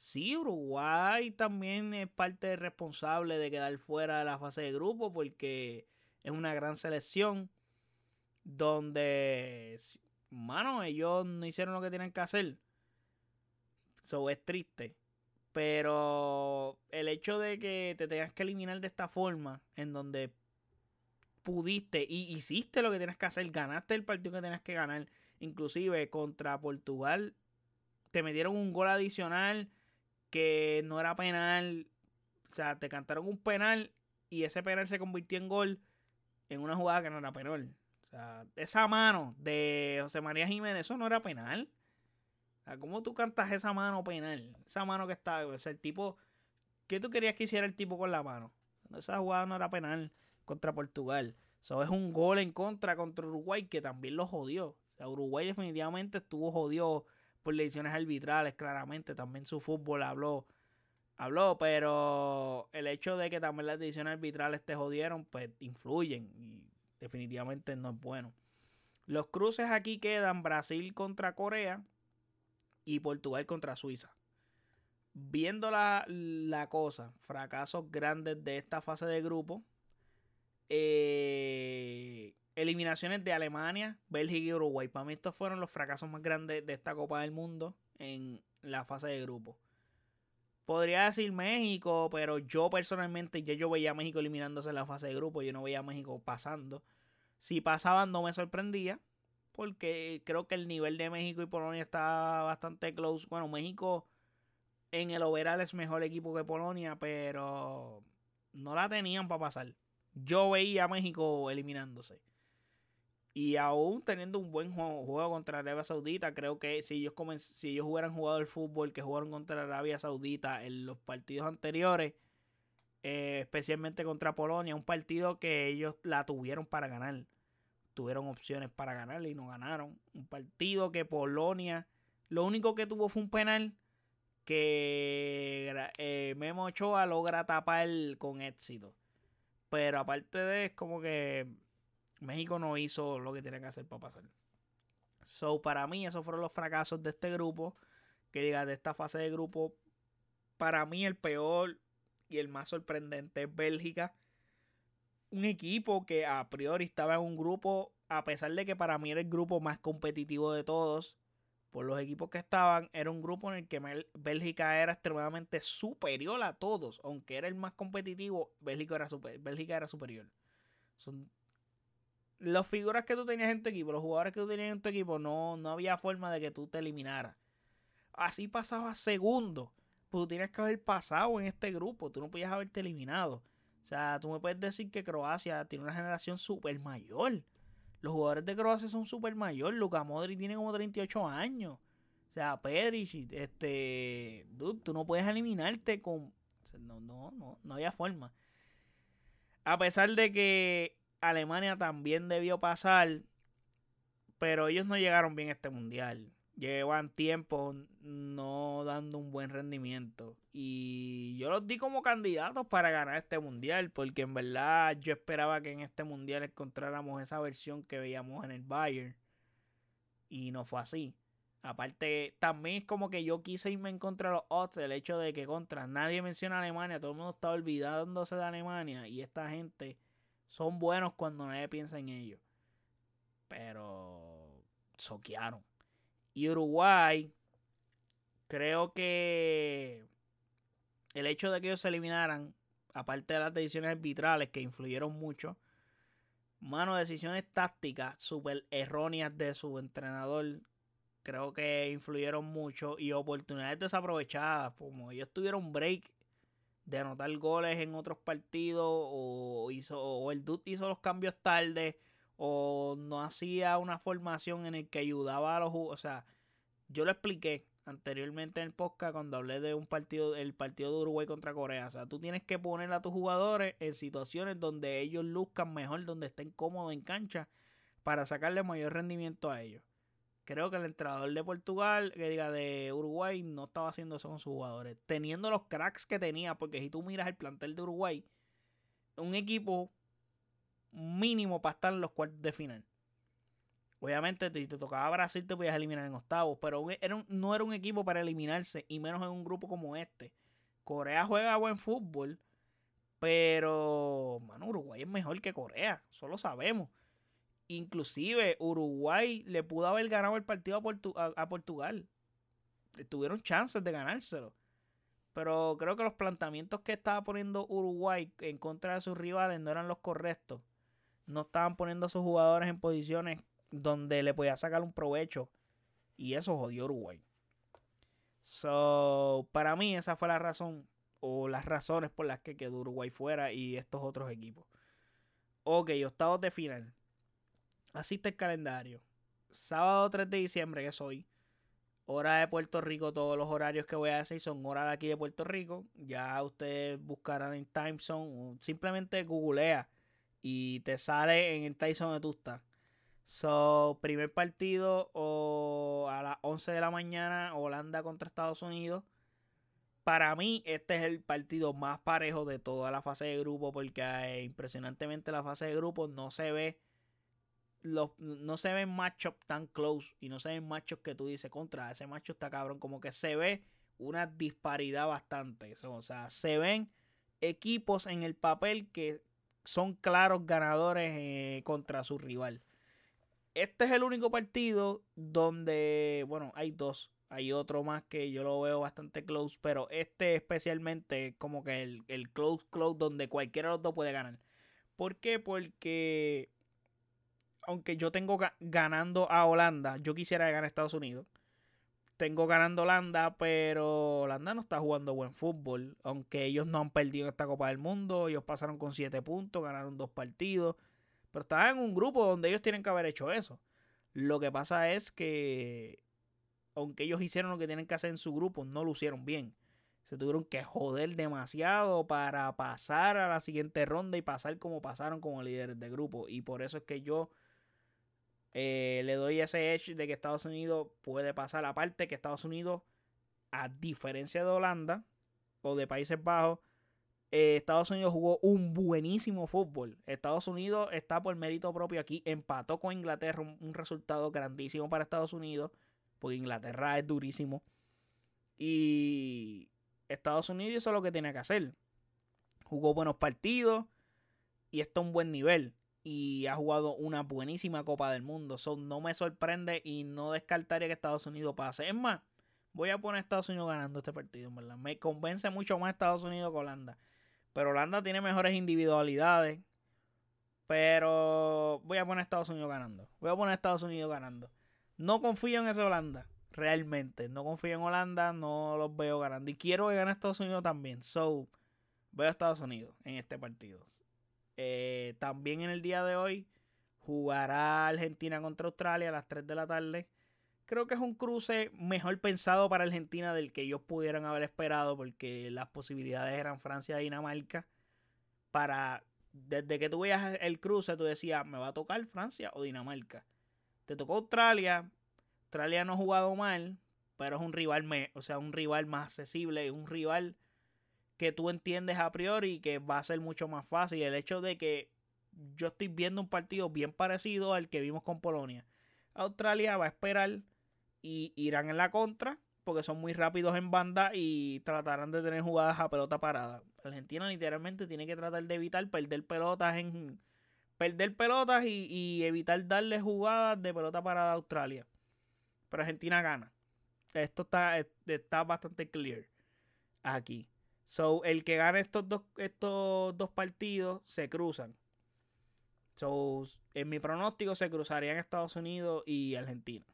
Sí, Uruguay también es parte responsable de quedar fuera de la fase de grupo porque es una gran selección donde, mano, ellos no hicieron lo que tienen que hacer. Eso es triste. Pero el hecho de que te tengas que eliminar de esta forma, en donde pudiste y hiciste lo que tienes que hacer, ganaste el partido que tenías que ganar, inclusive contra Portugal, te metieron un gol adicional que no era penal. O sea, te cantaron un penal y ese penal se convirtió en gol en una jugada que no era penal. O sea, esa mano de José María Jiménez, eso no era penal. ¿Cómo tú cantas esa mano penal? Esa mano que está, o sea, el tipo, ¿qué tú querías que hiciera el tipo con la mano? Esa jugada no era penal contra Portugal. Eso es un gol en contra contra Uruguay que también lo jodió. O sea, Uruguay definitivamente estuvo jodido por decisiones arbitrales, claramente. También su fútbol habló, habló, pero el hecho de que también las decisiones arbitrales te jodieron, pues influyen y definitivamente no es bueno. Los cruces aquí quedan Brasil contra Corea y Portugal contra Suiza. Viendo la, la cosa, fracasos grandes de esta fase de grupo, eh, eliminaciones de Alemania, Bélgica y Uruguay. Para mí estos fueron los fracasos más grandes de esta Copa del Mundo en la fase de grupo. Podría decir México, pero yo personalmente ya yo veía a México eliminándose en la fase de grupo. Yo no veía a México pasando. Si pasaban no me sorprendía. Porque creo que el nivel de México y Polonia está bastante close. Bueno, México en el overall es mejor equipo que Polonia, pero no la tenían para pasar. Yo veía a México eliminándose. Y aún teniendo un buen juego, contra Arabia Saudita, creo que si ellos, si ellos hubieran jugado el fútbol que jugaron contra Arabia Saudita en los partidos anteriores, eh, especialmente contra Polonia, un partido que ellos la tuvieron para ganar. Tuvieron opciones para ganar y no ganaron. Un partido que Polonia, lo único que tuvo fue un penal que eh, Memo Ochoa logra tapar con éxito. Pero aparte de es como que México no hizo lo que tenía que hacer para pasar. So, para mí, esos fueron los fracasos de este grupo. Que diga, de esta fase de grupo, para mí el peor y el más sorprendente es Bélgica. Un equipo que a priori estaba en un grupo, a pesar de que para mí era el grupo más competitivo de todos, por los equipos que estaban, era un grupo en el que Bélgica era extremadamente superior a todos. Aunque era el más competitivo, Bélgica era, super, Bélgica era superior. Son las figuras que tú tenías en tu equipo, los jugadores que tú tenías en tu equipo, no, no había forma de que tú te eliminaras. Así pasaba segundo. Pues tú tienes que haber pasado en este grupo. Tú no podías haberte eliminado. O sea, tú me puedes decir que Croacia tiene una generación súper mayor. Los jugadores de Croacia son súper mayor. Luka Modric tiene como 38 años. O sea, Pedri, este. Dude, tú no puedes eliminarte con. no, no, no, no había forma. A pesar de que Alemania también debió pasar, pero ellos no llegaron bien a este mundial. Llevan tiempo no dando un buen rendimiento. Y yo los di como candidatos para ganar este mundial, porque en verdad yo esperaba que en este mundial encontráramos esa versión que veíamos en el Bayern. Y no fue así. Aparte, también es como que yo quise irme en contra de los odds, el hecho de que contra nadie menciona Alemania, todo el mundo está olvidándose de Alemania y esta gente son buenos cuando nadie piensa en ellos. Pero soquearon. Uruguay, creo que el hecho de que ellos se eliminaran, aparte de las decisiones arbitrales que influyeron mucho, mano, decisiones tácticas súper erróneas de su entrenador creo que influyeron mucho y oportunidades desaprovechadas, como ellos tuvieron break de anotar goles en otros partidos o hizo o el Dude hizo los cambios tarde o no hacía una formación en el que ayudaba a los o sea, yo lo expliqué anteriormente en el podcast cuando hablé de un partido el partido de Uruguay contra Corea, o sea, tú tienes que poner a tus jugadores en situaciones donde ellos luzcan mejor, donde estén cómodos en cancha para sacarle mayor rendimiento a ellos creo que el entrenador de Portugal, que diga de Uruguay, no estaba haciendo eso con sus jugadores. Teniendo los cracks que tenía, porque si tú miras el plantel de Uruguay, un equipo mínimo para estar en los cuartos de final. Obviamente, si te tocaba Brasil, te podías eliminar en octavos, pero no era un equipo para eliminarse, y menos en un grupo como este. Corea juega buen fútbol, pero, mano, Uruguay es mejor que Corea, solo sabemos. Inclusive Uruguay le pudo haber ganado el partido a, Portugal. Tuvieron chances de ganárselo. Pero creo que los planteamientos que estaba poniendo Uruguay en contra de sus rivales no eran los correctos. No estaban poniendo a sus jugadores en posiciones donde le podía sacar un provecho. Y eso jodió Uruguay. So, para mí esa fue la razón o las razones por las que quedó Uruguay fuera y estos otros equipos. Ok, octavos de final. Asiste el calendario. Sábado 3 de diciembre, que es hoy. Hora de Puerto Rico, todos los horarios que voy a decir son hora de aquí de Puerto Rico. Ya ustedes buscarán en Time Zone, simplemente googlea y te sale en el zone donde tú estás. So, primer partido o a las 11 de la mañana, Holanda contra Estados Unidos. Para mí, este es el partido más parejo de toda la fase de grupo, porque eh, impresionantemente la fase de grupo no se ve no se ven machos tan close y no se ven machos que tú dices contra ese macho está cabrón. Como que se ve una disparidad bastante. O sea, se ven equipos en el papel que son claros ganadores eh, contra su rival. Este es el único partido donde, bueno, hay dos. Hay otro más que yo lo veo bastante close, pero este especialmente como que el, el close close donde cualquiera de los dos puede ganar. ¿Por qué? Porque aunque yo tengo ganando a Holanda, yo quisiera ganar a Estados Unidos. Tengo ganando Holanda, pero Holanda no está jugando buen fútbol. Aunque ellos no han perdido esta Copa del Mundo, ellos pasaron con 7 puntos, ganaron dos partidos. Pero estaban en un grupo donde ellos tienen que haber hecho eso. Lo que pasa es que, aunque ellos hicieron lo que tienen que hacer en su grupo, no lo hicieron bien. Se tuvieron que joder demasiado para pasar a la siguiente ronda y pasar como pasaron como líderes de grupo. Y por eso es que yo eh, le doy ese edge de que Estados Unidos puede pasar. Aparte que Estados Unidos, a diferencia de Holanda o de Países Bajos, eh, Estados Unidos jugó un buenísimo fútbol. Estados Unidos está por mérito propio aquí. Empató con Inglaterra, un, resultado grandísimo para Estados Unidos, porque Inglaterra es durísimo. Y Estados Unidos hizo lo que tenía que hacer. Jugó buenos partidos y está a un buen nivel y ha jugado una buenísima Copa del Mundo. So, no me sorprende y no descartaría que Estados Unidos pase. Es más, voy a poner Estados Unidos ganando este partido, verdad. Me convence mucho más Estados Unidos que Holanda. Pero Holanda tiene mejores individualidades. Pero voy a poner Estados Unidos ganando. Voy a poner Estados Unidos ganando. No confío en esa Holanda. Realmente. No confío en Holanda. No los veo ganando. Y quiero que gane Estados Unidos también. So, veo a Estados Unidos en este partido. Eh, también en el día de hoy jugará Argentina contra Australia a las 3 de la tarde. Creo que es un cruce mejor pensado para Argentina del que ellos pudieran haber esperado porque las posibilidades eran Francia y Dinamarca para desde que tú veías el cruce, tú decías, me va a tocar Francia o Dinamarca. Te tocó Australia. Australia no ha jugado mal, pero es un rival, o sea, un rival más accesible, un rival que tú entiendes a priori y que va a ser mucho más fácil. El hecho de que yo estoy viendo un partido bien parecido al que vimos con Polonia. Australia va a esperar y irán en la contra porque son muy rápidos en banda y tratarán de tener jugadas a pelota parada. Argentina literalmente tiene que tratar de evitar perder pelotas en perder pelotas y, evitar darle jugadas de pelota parada a Australia. Pero Argentina gana. Esto está, está bastante clear aquí. So, el que gane estos dos, estos dos partidos se cruzan. So, en mi pronóstico se cruzarían Estados Unidos y Argentina.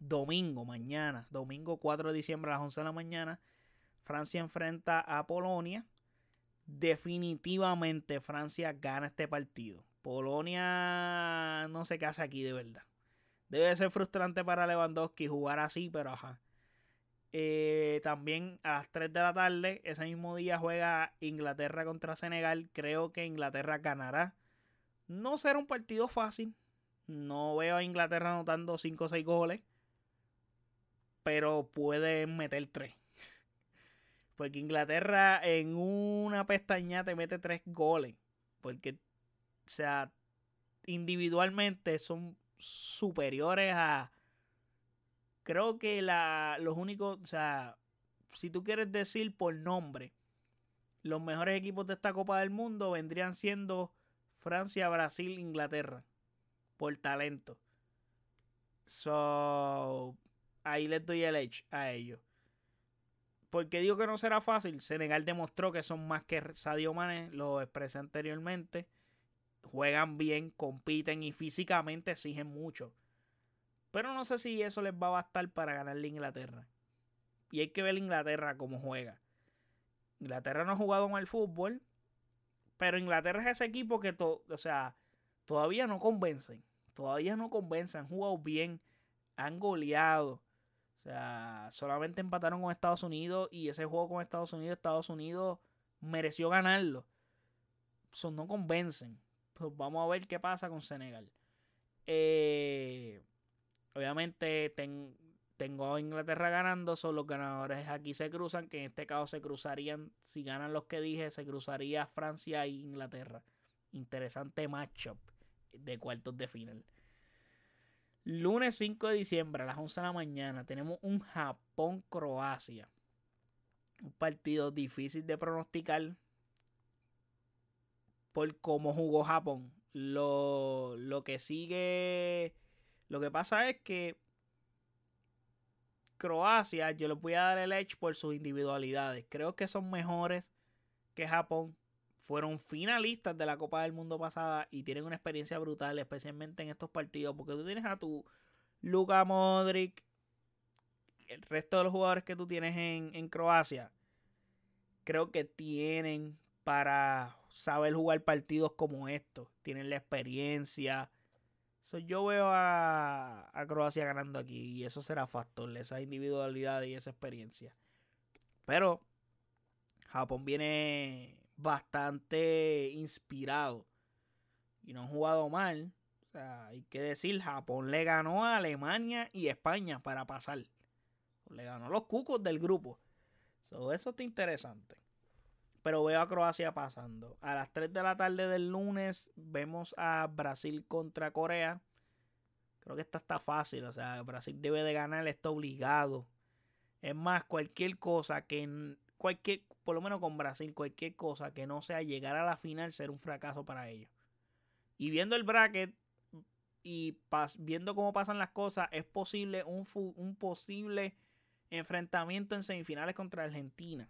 Domingo, mañana, domingo 4 de diciembre a las 11 de la mañana, Francia enfrenta a Polonia. Definitivamente Francia gana este partido. Polonia no se casa aquí de verdad. Debe ser frustrante para Lewandowski jugar así, pero ajá. Eh, también a las 3 de la tarde, ese mismo día juega Inglaterra contra Senegal. Creo que Inglaterra ganará. No será un partido fácil. No veo a Inglaterra anotando 5 o 6 goles. Pero pueden meter 3. Porque Inglaterra en una pestaña te mete 3 goles. Porque, o sea, individualmente son superiores a creo que la, los únicos, o sea, si tú quieres decir por nombre, los mejores equipos de esta Copa del Mundo vendrían siendo Francia, Brasil, Inglaterra, por talento. So, ahí les doy el edge a ellos. Porque digo que no será fácil. Senegal demostró que son más que Sadio Mane, lo expresé anteriormente. Juegan bien, compiten y físicamente exigen mucho. Pero no sé si eso les va a bastar para ganarle a Inglaterra. Y hay que ver Inglaterra cómo juega. Inglaterra no ha jugado mal fútbol. Pero Inglaterra es ese equipo que o sea, todavía no convencen. Todavía no convencen. Han jugado bien. Han goleado. O sea, solamente empataron con Estados Unidos. Y ese juego con Estados Unidos, Estados Unidos mereció ganarlo. Eso no convencen. Pues vamos a ver qué pasa con Senegal. Eh, Obviamente tengo a Inglaterra ganando, son los ganadores aquí se cruzan, que en este caso se cruzarían, si ganan los que dije, se cruzaría Francia e Inglaterra. Interesante matchup de cuartos de final. Lunes 5 de diciembre a las 11 de la mañana tenemos un Japón-Croacia. Un partido difícil de pronosticar por cómo jugó Japón. Lo, lo que sigue lo que pasa es que Croacia, yo les voy a dar el edge por sus individualidades. Creo que son mejores que Japón. Fueron finalistas de la Copa del Mundo pasada y tienen una experiencia brutal, especialmente en estos partidos. Porque tú tienes a tu Luka Modric, el resto de los jugadores que tú tienes en, en Croacia. Creo que tienen para saber jugar partidos como estos. Tienen la experiencia yo veo a, Croacia ganando aquí y eso será factor, esa individualidad y esa experiencia. Pero Japón viene bastante inspirado y no han jugado mal. O sea, hay que decir, Japón le ganó a Alemania y España para pasar. Le ganó a los cucos del grupo. eso está interesante. Pero veo a Croacia pasando. A las 3 de la tarde del lunes vemos a Brasil contra Corea. Creo que esta está fácil. O sea, Brasil debe de ganar, está obligado. Es más, cualquier cosa que cualquier, por lo menos con Brasil, cualquier cosa que no sea llegar a la final será un fracaso para ellos. Y viendo el bracket y viendo cómo pasan las cosas, es posible un, un posible enfrentamiento en semifinales contra Argentina.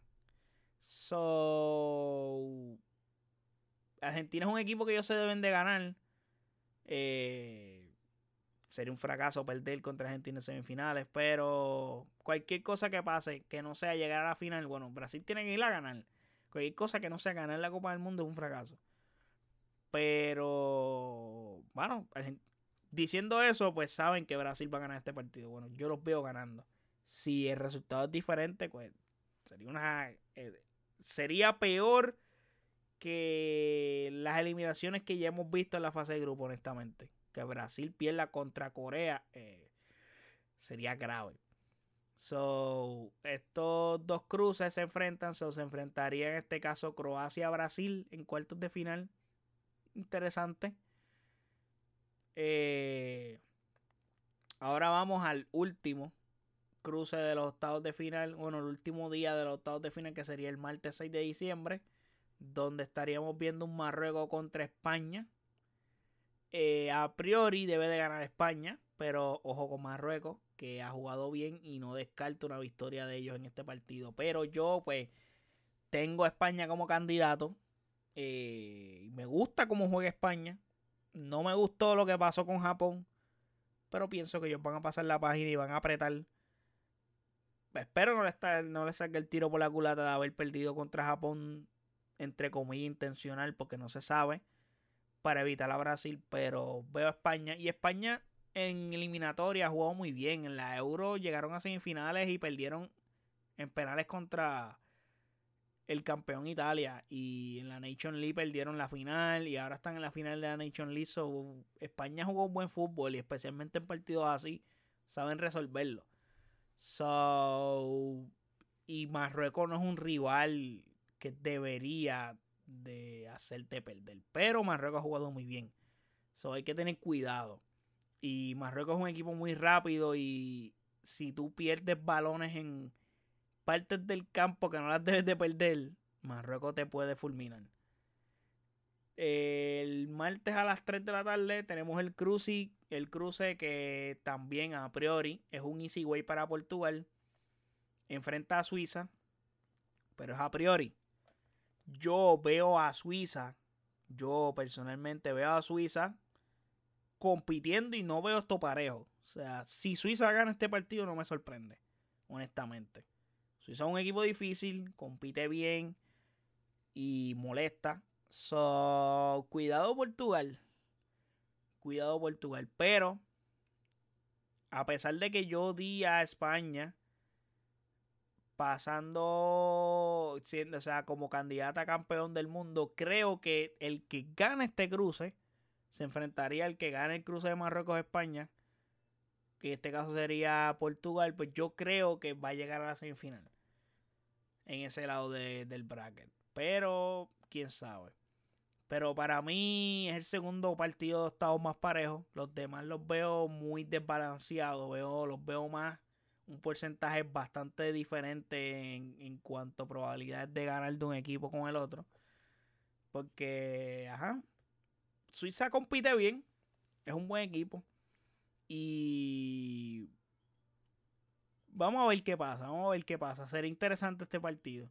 So. Argentina es un equipo que ellos se deben de ganar. Eh, sería un fracaso perder contra Argentina en semifinales. Pero cualquier cosa que pase, que no sea llegar a la final, bueno, Brasil tiene que ir a ganar. Cualquier cosa que no sea ganar la Copa del Mundo es un fracaso. Pero, bueno, diciendo eso, pues saben que Brasil va a ganar este partido. Bueno, yo los veo ganando. Si el resultado es diferente, pues sería una eh, sería peor que las eliminaciones que ya hemos visto en la fase de grupo, honestamente. Que Brasil pierda contra Corea eh, sería grave. So, estos dos cruces se enfrentan. se enfrentaría en este caso Croacia-Brasil en cuartos de final. Interesante. Eh, ahora vamos al último cruce de los octavos de final. Bueno, el último día de los octavos de final, que sería el martes 6 de diciembre. Donde estaríamos viendo un Marruecos contra España. Eh, a priori debe de ganar España. Pero ojo con Marruecos que ha jugado bien y no descarto una victoria de ellos en este partido. Pero yo, pues, tengo a España como candidato. Eh, me gusta cómo juega España. No me gustó lo que pasó con Japón. Pero pienso que ellos van a pasar la página y van a apretar. Espero no les, no les salga el tiro por la culata de haber perdido contra Japón, entre comillas, intencional, porque no se sabe, para evitar a Brasil. Pero veo a España. Y España en eliminatoria jugó muy bien. En la Euro llegaron a semifinales y perdieron en penales contra el campeón Italia. Y en la Nation League perdieron la final y ahora están en la final de la Nation League. España jugó un buen fútbol y especialmente en partidos así saben resolverlo. So, y Marruecos no es un rival que debería de hacerte perder. Pero Marruecos ha jugado muy bien. So, hay que tener cuidado. Y Marruecos es un equipo muy rápido y si tú pierdes balones en partes del campo que no las debes de perder, Marruecos te puede fulminar. El martes a las 3 de la tarde tenemos el cruce, el cruce que también a priori es un easy way para Portugal. Enfrenta a Suiza, pero es a priori. Yo veo a Suiza, yo personalmente veo a Suiza compitiendo y no veo esto parejo. O sea, si Suiza gana este partido no me sorprende, honestamente. Suiza es un equipo difícil, compite bien y molesta. So, cuidado Portugal. Cuidado Portugal. Pero, a pesar de que yo di a España pasando, o sea, como candidata a campeón del mundo, creo que el que gane este cruce se enfrentaría al que gane el cruce de Marruecos-España, que en este caso sería Portugal, pues yo creo que va a llegar a la semifinal en ese lado del bracket. Pero, quién sabe. Pero para mí es el segundo partido de octavos más parejo. Los demás los veo muy desbalanceados. Veo, los veo más un porcentaje bastante diferente en, en cuanto a probabilidades de ganar de un equipo con el otro. Porque, ajá, Suiza compite bien, es un buen equipo. Y vamos a ver qué pasa, vamos a ver qué pasa. Será interesante este partido.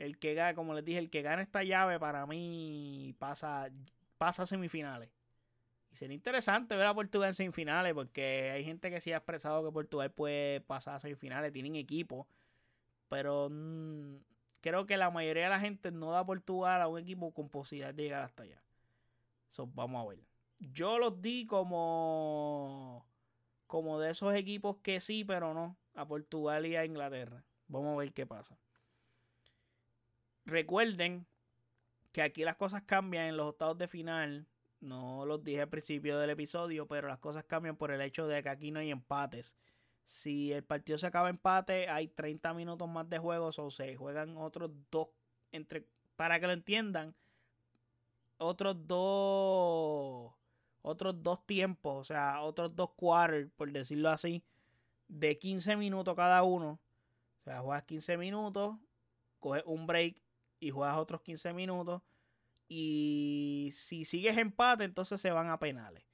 El que gane, como les dije, el que gane esta llave para mí pasa, pasa a semifinales. Y sería interesante ver a Portugal en semifinales porque hay gente que sí ha expresado que Portugal puede pasar a semifinales, tienen equipo. Pero mm, creo que la mayoría de la gente no da a Portugal a un equipo con posibilidad de llegar hasta allá vamos a ver. Yo los di como, como de esos equipos que sí, pero no. A Portugal y a Inglaterra. Vamos a ver qué pasa. Recuerden que aquí las cosas cambian en los octavos de final. No los dije al principio del episodio, pero las cosas cambian por el hecho de que aquí no hay empates. Si el partido se acaba empate, hay 30 minutos más de juego o se juegan otros dos entre para que lo entiendan otros dos otros dos tiempos, o sea, otros dos quarters, por decirlo así, de 15 minutos cada uno. O sea, juegas 15 minutos, coges un break y juegas otros 15 minutos. Y si sigues empate, entonces se van a penales.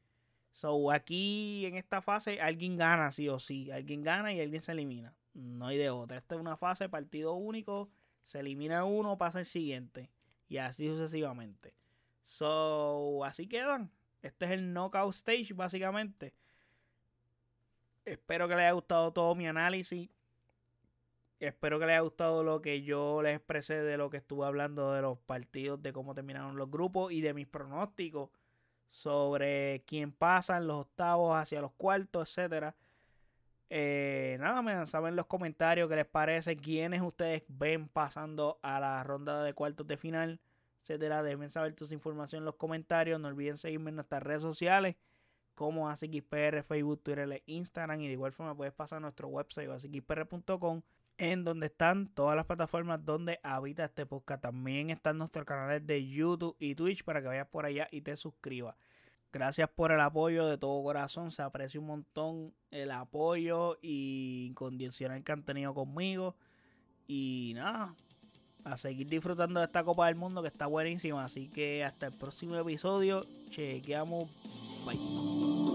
So, aquí en esta fase alguien gana, sí o sí. Alguien gana y alguien se elimina. No hay de otra. Esta es una fase partido único. Se elimina uno, pasa el siguiente. Y así sucesivamente. So, así quedan. Este es el knockout stage, básicamente. Espero que les haya gustado todo mi análisis. Espero que les haya gustado lo que yo les expresé de lo que estuve hablando de los partidos, de cómo terminaron los grupos y de mis pronósticos sobre quién pasa en los octavos hacia los cuartos, etcétera. Eh, nada, me saben en los comentarios qué les parece, quiénes ustedes ven pasando a la ronda de cuartos de final etcétera. Déjenme saber tus información en los comentarios. No olviden seguirme en nuestras redes sociales como ACXPR, Facebook, Twitter e Instagram. Y de igual forma puedes pasar a nuestro website asxpr.com en donde están todas las plataformas donde habita este podcast. También están nuestros canales de YouTube y Twitch para que vayas por allá y te suscribas. Gracias por el apoyo de todo corazón. Se aprecia un montón el apoyo y incondicional que han tenido conmigo. Y nada, a seguir disfrutando de esta Copa del Mundo que está buenísima. Así que hasta el próximo episodio. Chequeamos. Bye.